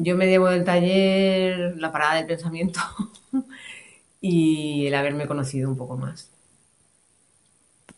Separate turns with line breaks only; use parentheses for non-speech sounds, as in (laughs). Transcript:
Yo me llevo del taller la parada del pensamiento (laughs) y el haberme conocido un poco más.